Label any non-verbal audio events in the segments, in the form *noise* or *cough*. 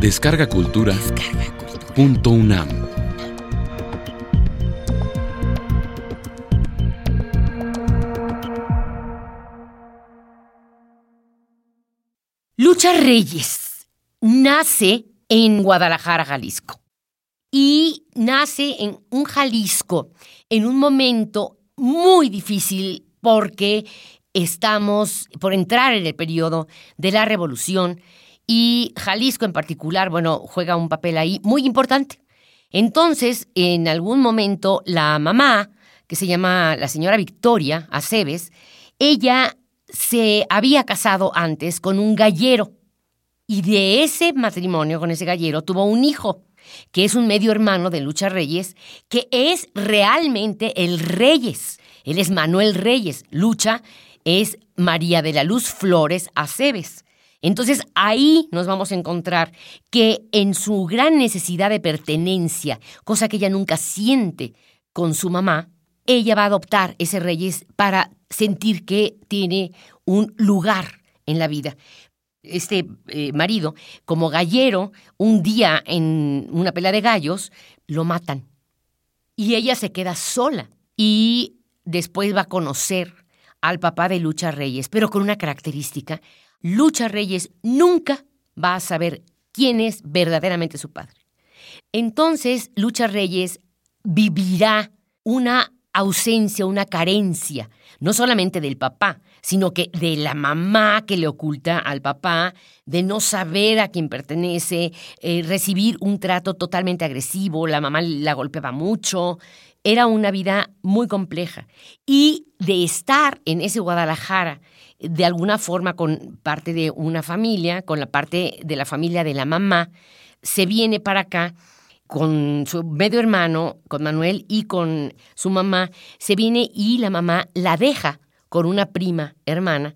Descarga Cultura. Descarga Cultura. Punto UNAM. Lucha Reyes nace en Guadalajara, Jalisco. Y nace en un Jalisco en un momento muy difícil porque estamos por entrar en el periodo de la revolución y Jalisco en particular, bueno, juega un papel ahí muy importante. Entonces, en algún momento, la mamá, que se llama la señora Victoria Aceves, ella se había casado antes con un gallero y de ese matrimonio con ese gallero tuvo un hijo, que es un medio hermano de Lucha Reyes, que es realmente el Reyes. Él es Manuel Reyes. Lucha es María de la Luz Flores Aceves. Entonces ahí nos vamos a encontrar que en su gran necesidad de pertenencia, cosa que ella nunca siente con su mamá, ella va a adoptar ese Reyes para sentir que tiene un lugar en la vida. Este eh, marido, como gallero, un día en una pelea de gallos, lo matan. Y ella se queda sola. Y después va a conocer al papá de Lucha Reyes, pero con una característica. Lucha Reyes nunca va a saber quién es verdaderamente su padre. Entonces, Lucha Reyes vivirá una ausencia, una carencia, no solamente del papá, sino que de la mamá que le oculta al papá, de no saber a quién pertenece, eh, recibir un trato totalmente agresivo, la mamá la golpeaba mucho, era una vida muy compleja. Y de estar en ese Guadalajara, de alguna forma con parte de una familia, con la parte de la familia de la mamá, se viene para acá con su medio hermano, con Manuel y con su mamá, se viene y la mamá la deja con una prima hermana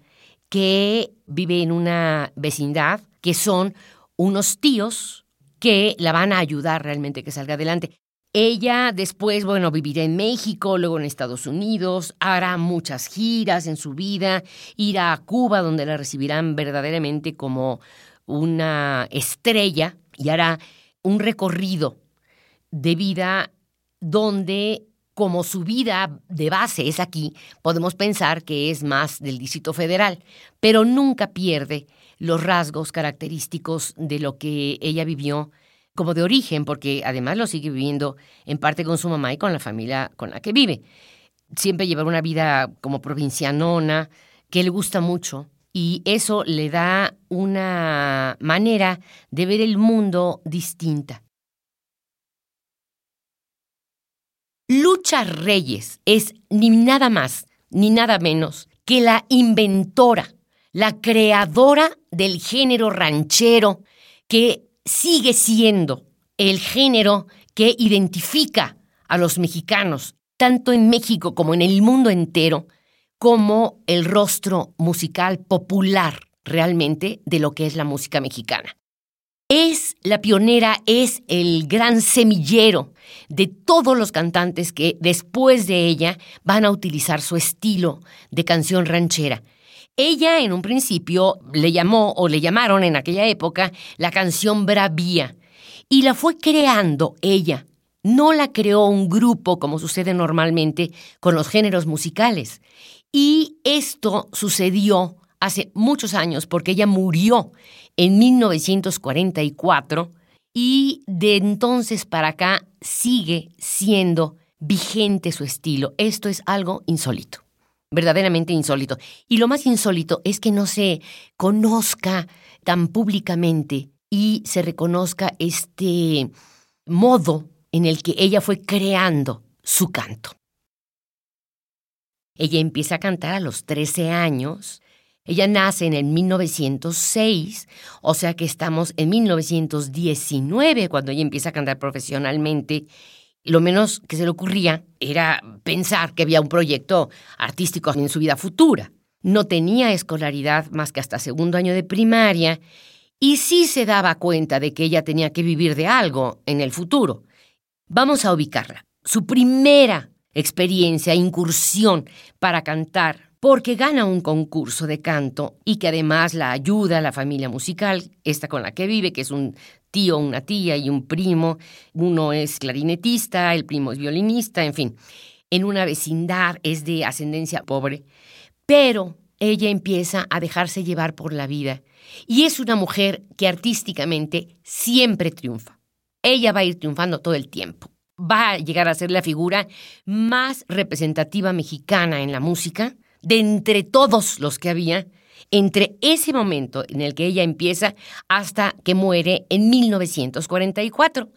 que vive en una vecindad, que son unos tíos que la van a ayudar realmente que salga adelante. Ella después, bueno, vivirá en México, luego en Estados Unidos, hará muchas giras en su vida, irá a Cuba, donde la recibirán verdaderamente como una estrella, y hará un recorrido de vida donde como su vida de base es aquí, podemos pensar que es más del Distrito Federal, pero nunca pierde los rasgos característicos de lo que ella vivió como de origen, porque además lo sigue viviendo en parte con su mamá y con la familia con la que vive. Siempre lleva una vida como provincianona, que le gusta mucho, y eso le da una manera de ver el mundo distinta. Lucha Reyes es ni nada más ni nada menos que la inventora, la creadora del género ranchero que sigue siendo el género que identifica a los mexicanos, tanto en México como en el mundo entero, como el rostro musical popular realmente de lo que es la música mexicana. Es la pionera, es el gran semillero de todos los cantantes que después de ella van a utilizar su estilo de canción ranchera. Ella en un principio le llamó o le llamaron en aquella época la canción Bravía y la fue creando ella. No la creó un grupo como sucede normalmente con los géneros musicales. Y esto sucedió hace muchos años porque ella murió en 1944 y de entonces para acá sigue siendo vigente su estilo. Esto es algo insólito, verdaderamente insólito. Y lo más insólito es que no se conozca tan públicamente y se reconozca este modo en el que ella fue creando su canto. Ella empieza a cantar a los 13 años ella nace en el 1906, o sea que estamos en 1919 cuando ella empieza a cantar profesionalmente. Lo menos que se le ocurría era pensar que había un proyecto artístico en su vida futura. No tenía escolaridad más que hasta segundo año de primaria y sí se daba cuenta de que ella tenía que vivir de algo en el futuro. Vamos a ubicarla. Su primera experiencia, incursión para cantar porque gana un concurso de canto y que además la ayuda a la familia musical, esta con la que vive, que es un tío, una tía y un primo. Uno es clarinetista, el primo es violinista, en fin. En una vecindad es de ascendencia pobre, pero ella empieza a dejarse llevar por la vida y es una mujer que artísticamente siempre triunfa. Ella va a ir triunfando todo el tiempo. Va a llegar a ser la figura más representativa mexicana en la música de entre todos los que había, entre ese momento en el que ella empieza hasta que muere en 1944.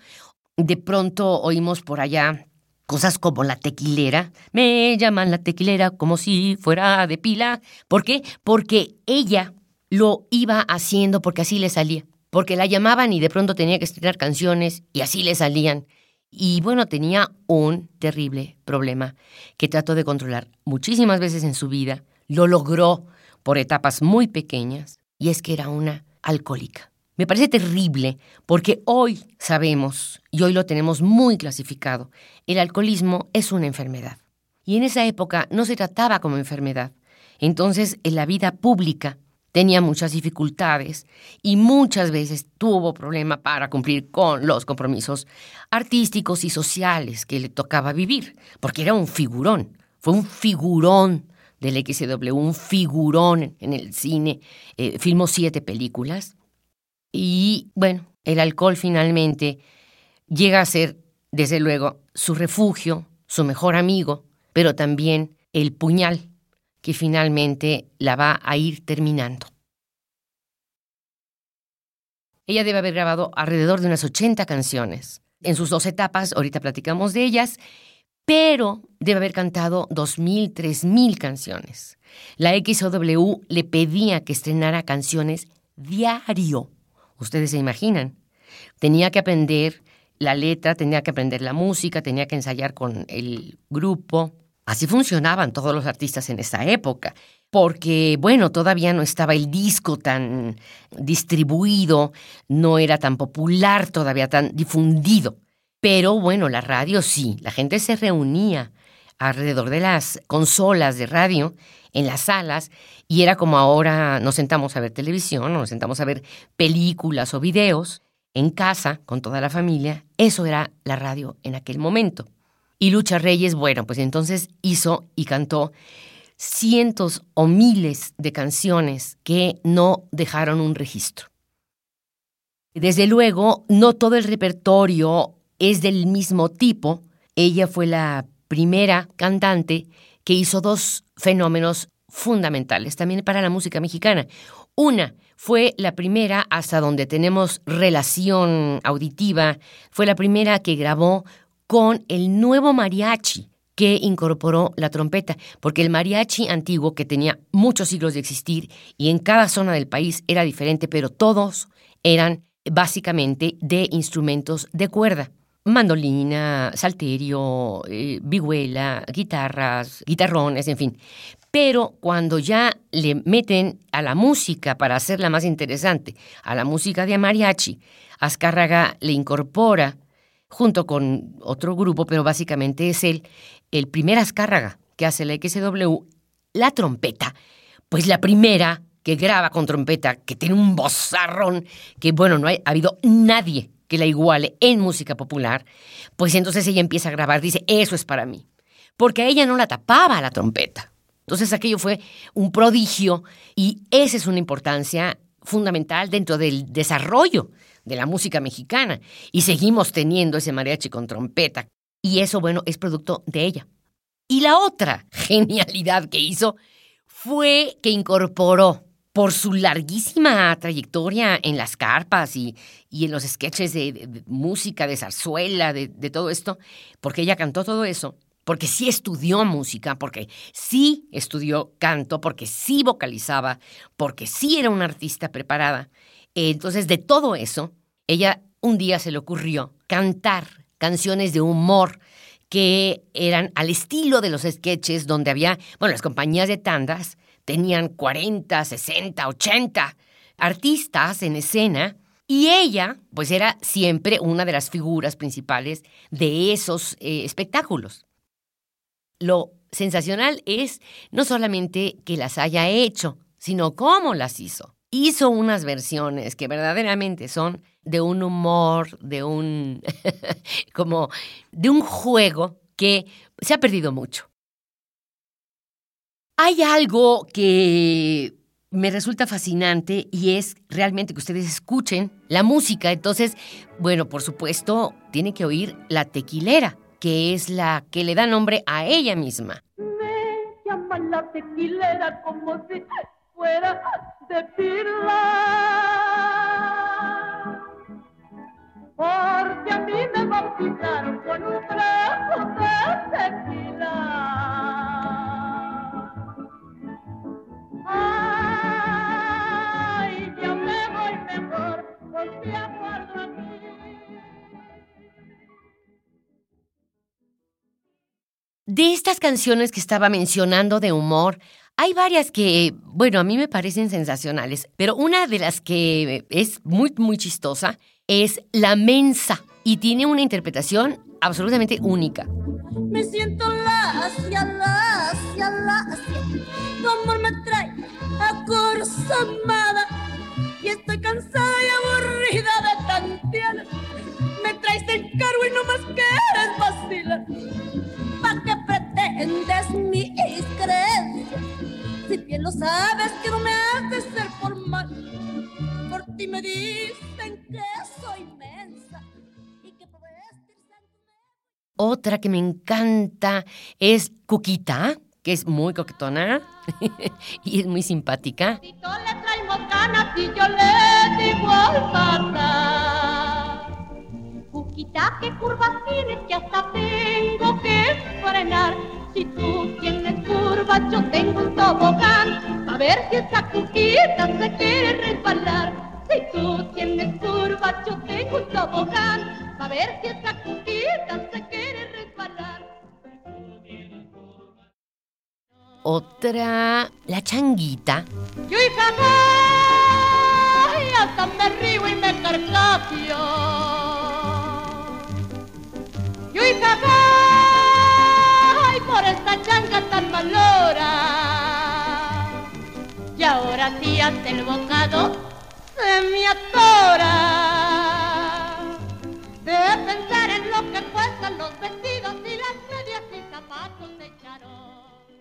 De pronto oímos por allá cosas como la tequilera. Me llaman la tequilera como si fuera de pila. ¿Por qué? Porque ella lo iba haciendo porque así le salía. Porque la llamaban y de pronto tenía que estrenar canciones y así le salían. Y bueno, tenía un terrible problema que trató de controlar muchísimas veces en su vida. Lo logró por etapas muy pequeñas y es que era una alcohólica. Me parece terrible porque hoy sabemos, y hoy lo tenemos muy clasificado, el alcoholismo es una enfermedad. Y en esa época no se trataba como enfermedad. Entonces, en la vida pública tenía muchas dificultades y muchas veces tuvo problema para cumplir con los compromisos artísticos y sociales que le tocaba vivir, porque era un figurón, fue un figurón del XW, un figurón en el cine, eh, filmó siete películas y bueno, el alcohol finalmente llega a ser, desde luego, su refugio, su mejor amigo, pero también el puñal que finalmente la va a ir terminando. Ella debe haber grabado alrededor de unas 80 canciones. En sus dos etapas, ahorita platicamos de ellas, pero debe haber cantado 2.000, 3.000 canciones. La XOW le pedía que estrenara canciones diario. Ustedes se imaginan. Tenía que aprender la letra, tenía que aprender la música, tenía que ensayar con el grupo. Así funcionaban todos los artistas en esa época, porque, bueno, todavía no estaba el disco tan distribuido, no era tan popular, todavía tan difundido. Pero bueno, la radio sí, la gente se reunía alrededor de las consolas de radio, en las salas, y era como ahora nos sentamos a ver televisión, o nos sentamos a ver películas o videos en casa con toda la familia. Eso era la radio en aquel momento. Y Lucha Reyes, bueno, pues entonces hizo y cantó cientos o miles de canciones que no dejaron un registro. Desde luego, no todo el repertorio es del mismo tipo. Ella fue la primera cantante que hizo dos fenómenos fundamentales también para la música mexicana. Una fue la primera hasta donde tenemos relación auditiva, fue la primera que grabó con el nuevo mariachi que incorporó la trompeta, porque el mariachi antiguo, que tenía muchos siglos de existir y en cada zona del país era diferente, pero todos eran básicamente de instrumentos de cuerda. Mandolina, salterio, eh, vihuela, guitarras, guitarrones, en fin. Pero cuando ya le meten a la música para hacerla más interesante, a la música de mariachi, Azcárraga le incorpora junto con otro grupo, pero básicamente es él, el primer Azcárraga que hace la XW, la trompeta, pues la primera que graba con trompeta, que tiene un bozarrón, que bueno, no ha habido nadie que la iguale en música popular, pues entonces ella empieza a grabar, dice, eso es para mí, porque a ella no la tapaba la trompeta. Entonces aquello fue un prodigio y esa es una importancia fundamental dentro del desarrollo de la música mexicana. Y seguimos teniendo ese mariachi con trompeta. Y eso, bueno, es producto de ella. Y la otra *laughs* genialidad que hizo fue que incorporó por su larguísima trayectoria en las carpas y, y en los sketches de, música, de zarzuela, de, de todo esto, porque ella cantó todo eso, porque sí estudió música, porque sí estudió canto, porque sí vocalizaba, porque sí era una artista preparada. Entonces, de todo eso, ella un día se le ocurrió cantar canciones de humor que eran al estilo de los sketches donde había, bueno, las compañías de tandas tenían 40, 60, 80 artistas en escena y ella, pues era siempre una de las figuras principales de esos eh, espectáculos. Lo sensacional es no solamente que las haya hecho, sino cómo las hizo. Hizo unas versiones que verdaderamente son de un humor, de un *laughs* como de un juego que se ha perdido mucho. Hay algo que me resulta fascinante y es realmente que ustedes escuchen la música. Entonces, bueno, por supuesto, tiene que oír la tequilera, que es la que le da nombre a ella misma. Me llaman la tequilera como si fuera de. Porque a mí me bautizaron con un trago de tequila. De estas canciones que estaba mencionando de humor, hay varias que, bueno, a mí me parecen sensacionales, pero una de las que es muy, muy chistosa es La Mensa y tiene una interpretación absolutamente única. Me siento lacia, lacia, lacia, tu amor me trae acorzamada y estoy cansada y aburrida de tantear. Me traes en cargo y no más quieres vacilar. Sabes que no me haces ser por mal. Por ti me dicen que soy mensa y que por Otra que me encanta es Cuquita que es muy coquetona *laughs* y es muy simpática. Si le ganas y yo le digo al pasar. Cuquita, ¿qué curvas tienes que hasta tengo que frenar? Si tú tienes curvas, yo tengo un tobogán. A ver si esa cuquita se quiere resbalar. Si tú tienes curvas, yo tengo un tobogán. A ver si esa cuquita se quiere resbalar. Otra, la changuita. Yo y y hasta me río y me carcapio. Yo y y por esta changa tan malora. Y ahora sí ante el bocado se me atora. De pensar en lo que cuestan los vestidos y las medias y zapatos de charol.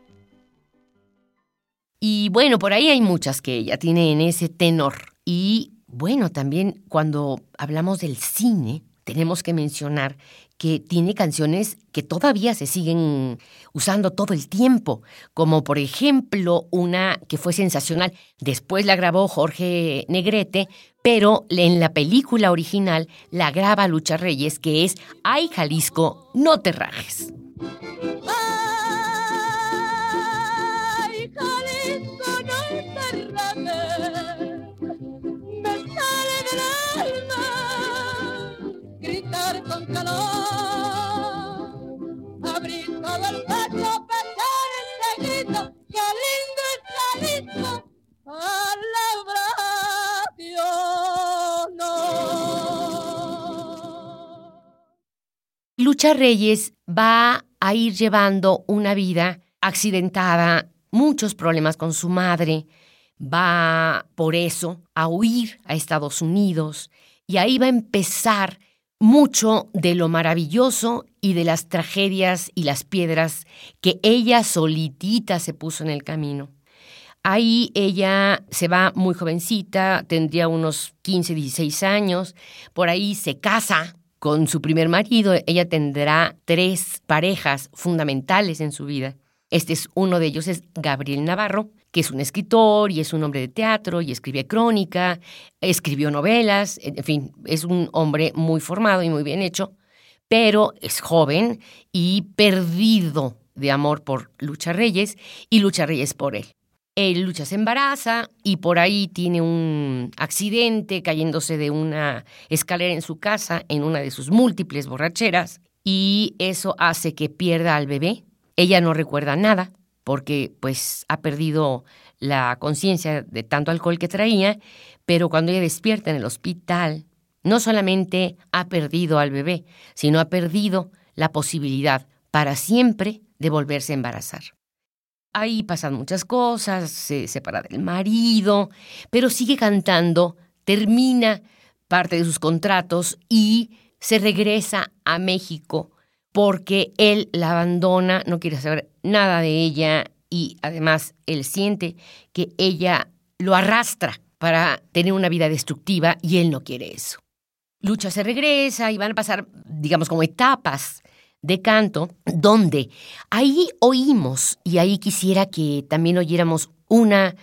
Y bueno, por ahí hay muchas que ella tiene en ese tenor. Y bueno, también cuando hablamos del cine, tenemos que mencionar que tiene canciones que todavía se siguen usando todo el tiempo, como por ejemplo una que fue sensacional, después la grabó Jorge Negrete, pero en la película original la graba Lucha Reyes, que es Ay Jalisco, no te rajes. Lucha Reyes va a ir llevando una vida accidentada, muchos problemas con su madre, va por eso a huir a Estados Unidos y ahí va a empezar mucho de lo maravilloso y de las tragedias y las piedras que ella solitita se puso en el camino. Ahí ella se va muy jovencita, tendría unos 15, 16 años, por ahí se casa con su primer marido, ella tendrá tres parejas fundamentales en su vida. Este es uno de ellos, es Gabriel Navarro, que es un escritor y es un hombre de teatro y escribe crónica, escribió novelas, en fin, es un hombre muy formado y muy bien hecho, pero es joven y perdido de amor por Lucha Reyes y Lucha Reyes por él. Él Lucha se embaraza y por ahí tiene un accidente cayéndose de una escalera en su casa en una de sus múltiples borracheras y eso hace que pierda al bebé. Ella no recuerda nada, porque pues ha perdido la conciencia de tanto alcohol que traía, pero cuando ella despierta en el hospital, no solamente ha perdido al bebé, sino ha perdido la posibilidad para siempre de volverse a embarazar. Ahí pasan muchas cosas, se separa del marido, pero sigue cantando, termina parte de sus contratos y se regresa a México porque él la abandona, no quiere saber nada de ella y además él siente que ella lo arrastra para tener una vida destructiva y él no quiere eso. Lucha se regresa y van a pasar, digamos, como etapas de canto, donde ahí oímos, y ahí quisiera que también oyéramos una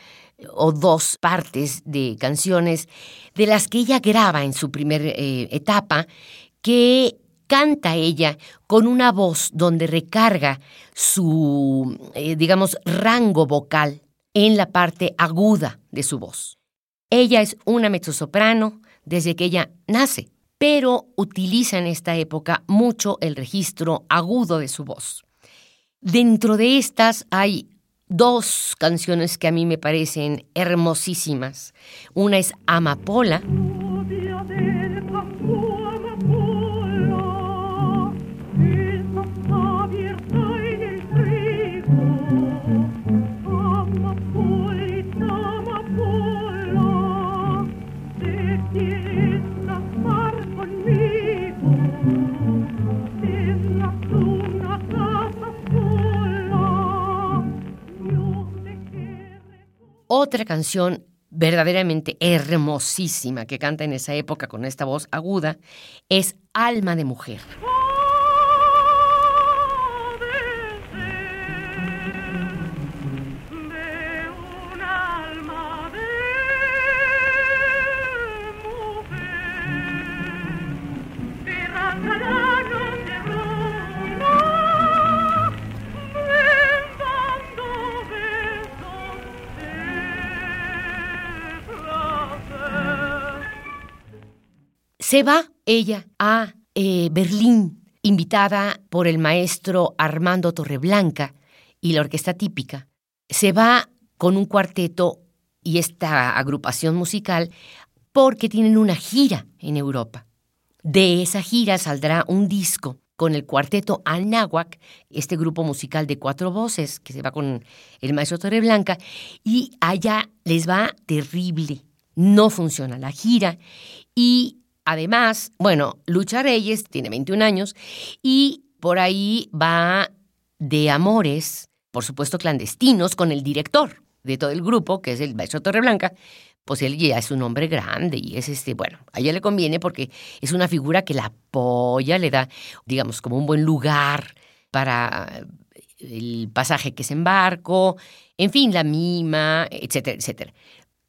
o dos partes de canciones de las que ella graba en su primera eh, etapa, que canta ella con una voz donde recarga su, eh, digamos, rango vocal en la parte aguda de su voz. Ella es una mezzosoprano desde que ella nace, pero utiliza en esta época mucho el registro agudo de su voz. Dentro de estas hay dos canciones que a mí me parecen hermosísimas. Una es Amapola. Otra canción verdaderamente hermosísima que canta en esa época con esta voz aguda es Alma de Mujer. Se va ella a eh, Berlín, invitada por el maestro Armando Torreblanca y la orquesta típica. Se va con un cuarteto y esta agrupación musical porque tienen una gira en Europa. De esa gira saldrá un disco con el cuarteto Anáhuac, este grupo musical de cuatro voces que se va con el maestro Torreblanca, y allá les va terrible. No funciona la gira y Además, bueno, Lucha Reyes tiene 21 años y por ahí va de amores, por supuesto clandestinos, con el director de todo el grupo, que es el maestro Torreblanca, pues él ya es un hombre grande y es este, bueno, a ella le conviene porque es una figura que la apoya, le da, digamos, como un buen lugar para el pasaje que es en barco, en fin, la mima, etcétera, etcétera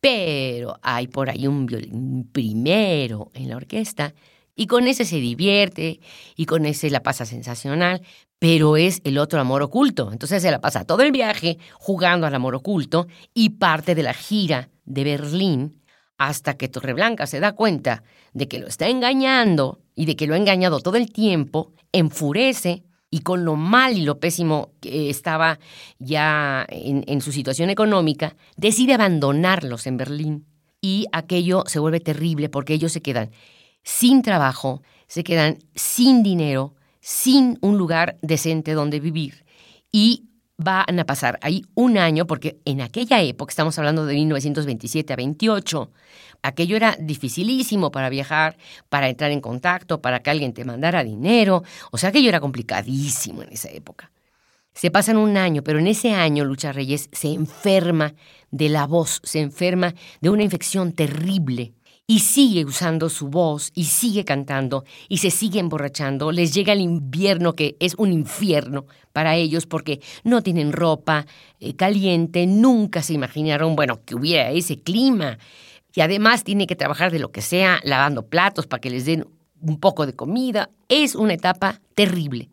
pero hay por ahí un violín primero en la orquesta y con ese se divierte y con ese la pasa sensacional, pero es el otro amor oculto. Entonces se la pasa todo el viaje jugando al amor oculto y parte de la gira de Berlín hasta que Torreblanca se da cuenta de que lo está engañando y de que lo ha engañado todo el tiempo, enfurece y con lo mal y lo pésimo que estaba ya en, su situación económica, decide abandonarlos en Berlín. Y aquello se vuelve terrible porque ellos se quedan sin trabajo, se quedan sin dinero, sin un lugar decente donde vivir. Y van a pasar ahí un año, porque en aquella época, estamos hablando de 1927 a 28, aquello era dificilísimo para viajar, para entrar en contacto, para que alguien te mandara dinero, o sea, aquello era complicadísimo en esa época. Se pasan un año, pero en ese año Lucha Reyes se enferma de la voz, se enferma de una infección terrible y sigue usando su voz y sigue cantando y se sigue emborrachando. Les llega el invierno que es un infierno para ellos porque no tienen ropa eh, caliente, nunca se imaginaron, bueno, que hubiera ese clima. Y además tiene que trabajar de lo que sea, lavando platos para que les den un poco de comida. Es una etapa terrible.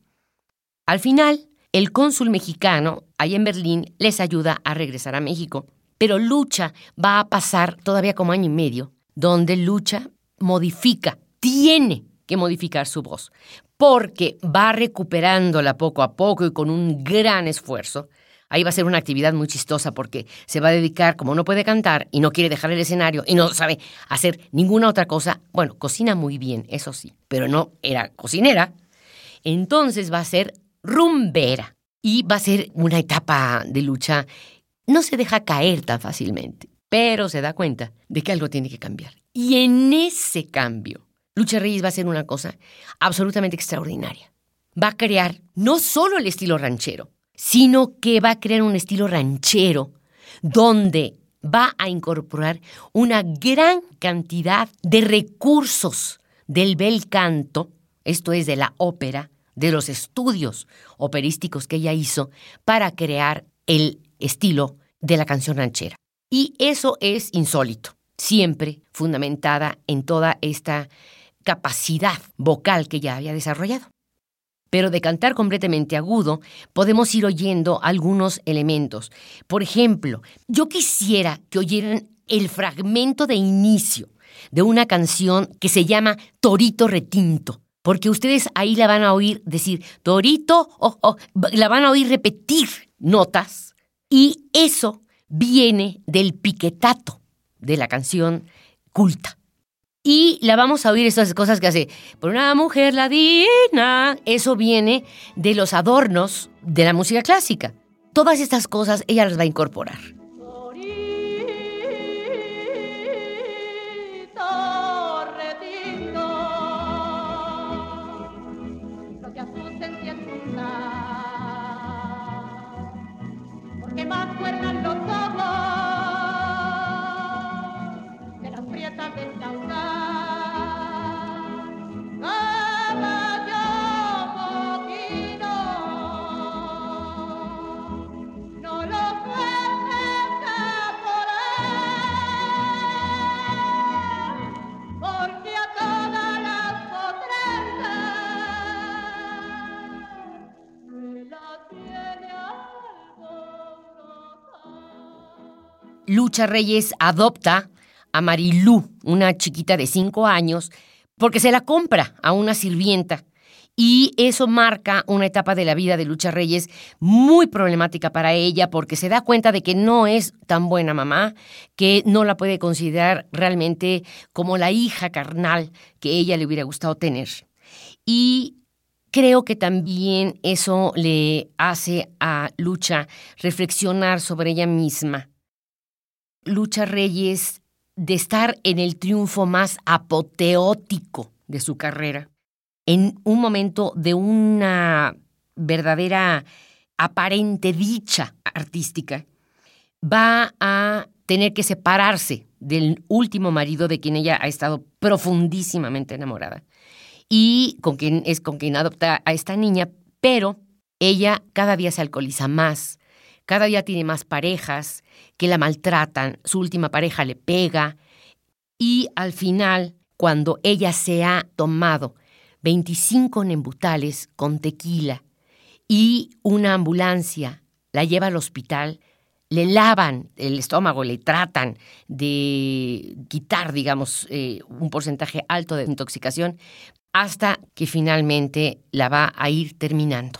Al final, el cónsul mexicano, ahí en Berlín, les ayuda a regresar a México. Pero Lucha va a pasar todavía como año y medio donde Lucha modifica, tiene que modificar su voz, porque va recuperándola poco a poco y con un gran esfuerzo. Ahí va a ser una actividad muy chistosa porque se va a dedicar, como no puede cantar y no quiere dejar el escenario y no sabe hacer ninguna otra cosa, bueno, cocina muy bien, eso sí, pero no era cocinera, entonces va a ser rumbera. Y va a ser una etapa de lucha. No se deja caer tan fácilmente, pero se da cuenta de que algo tiene que cambiar. Y en ese cambio, Lucha Reyes va a hacer una cosa absolutamente extraordinaria. Va a crear no solo el estilo ranchero, sino que va a crear un estilo ranchero donde va a incorporar una gran cantidad de recursos del bel canto, esto es de la ópera, de los estudios operísticos que ella hizo para crear el estilo de la canción ranchera. Y eso es insólito, siempre fundamentada en toda esta capacidad vocal que ella había desarrollado. Pero de cantar completamente agudo, podemos ir oyendo algunos elementos. Por ejemplo, yo quisiera que oyeran el fragmento de inicio de una canción que se llama Torito Retinto, porque ustedes ahí la van a oír decir Torito, o la van a oír repetir notas, y eso viene del piquetato de la canción culta. Y la vamos a oír esas cosas que hace, por una mujer ladina. Eso viene de los adornos de la música clásica. Todas estas cosas ella las va a incorporar. Lucha Reyes adopta a Marilú, una chiquita de cinco años, porque se la compra a una sirvienta. Y eso marca una etapa de la vida de Lucha Reyes muy problemática para ella porque se da cuenta de que no es tan buena mamá, que no la puede considerar realmente como la hija carnal que ella le hubiera gustado tener. Y creo que también eso le hace a Lucha reflexionar sobre ella misma Lucha Reyes de estar en el triunfo más apoteótico de su carrera, en un momento de una verdadera aparente dicha artística, va a tener que separarse del último marido de quien ella ha estado profundísimamente enamorada y con quien es con quien adopta a esta niña, pero ella cada día se alcoholiza más, cada día tiene más parejas que la maltratan, su última pareja le pega y al final, cuando ella se ha tomado 25 nembutales con tequila y una ambulancia la lleva al hospital, le lavan el estómago, le tratan de quitar, digamos, eh, un porcentaje alto de intoxicación, hasta que finalmente la va a ir terminando.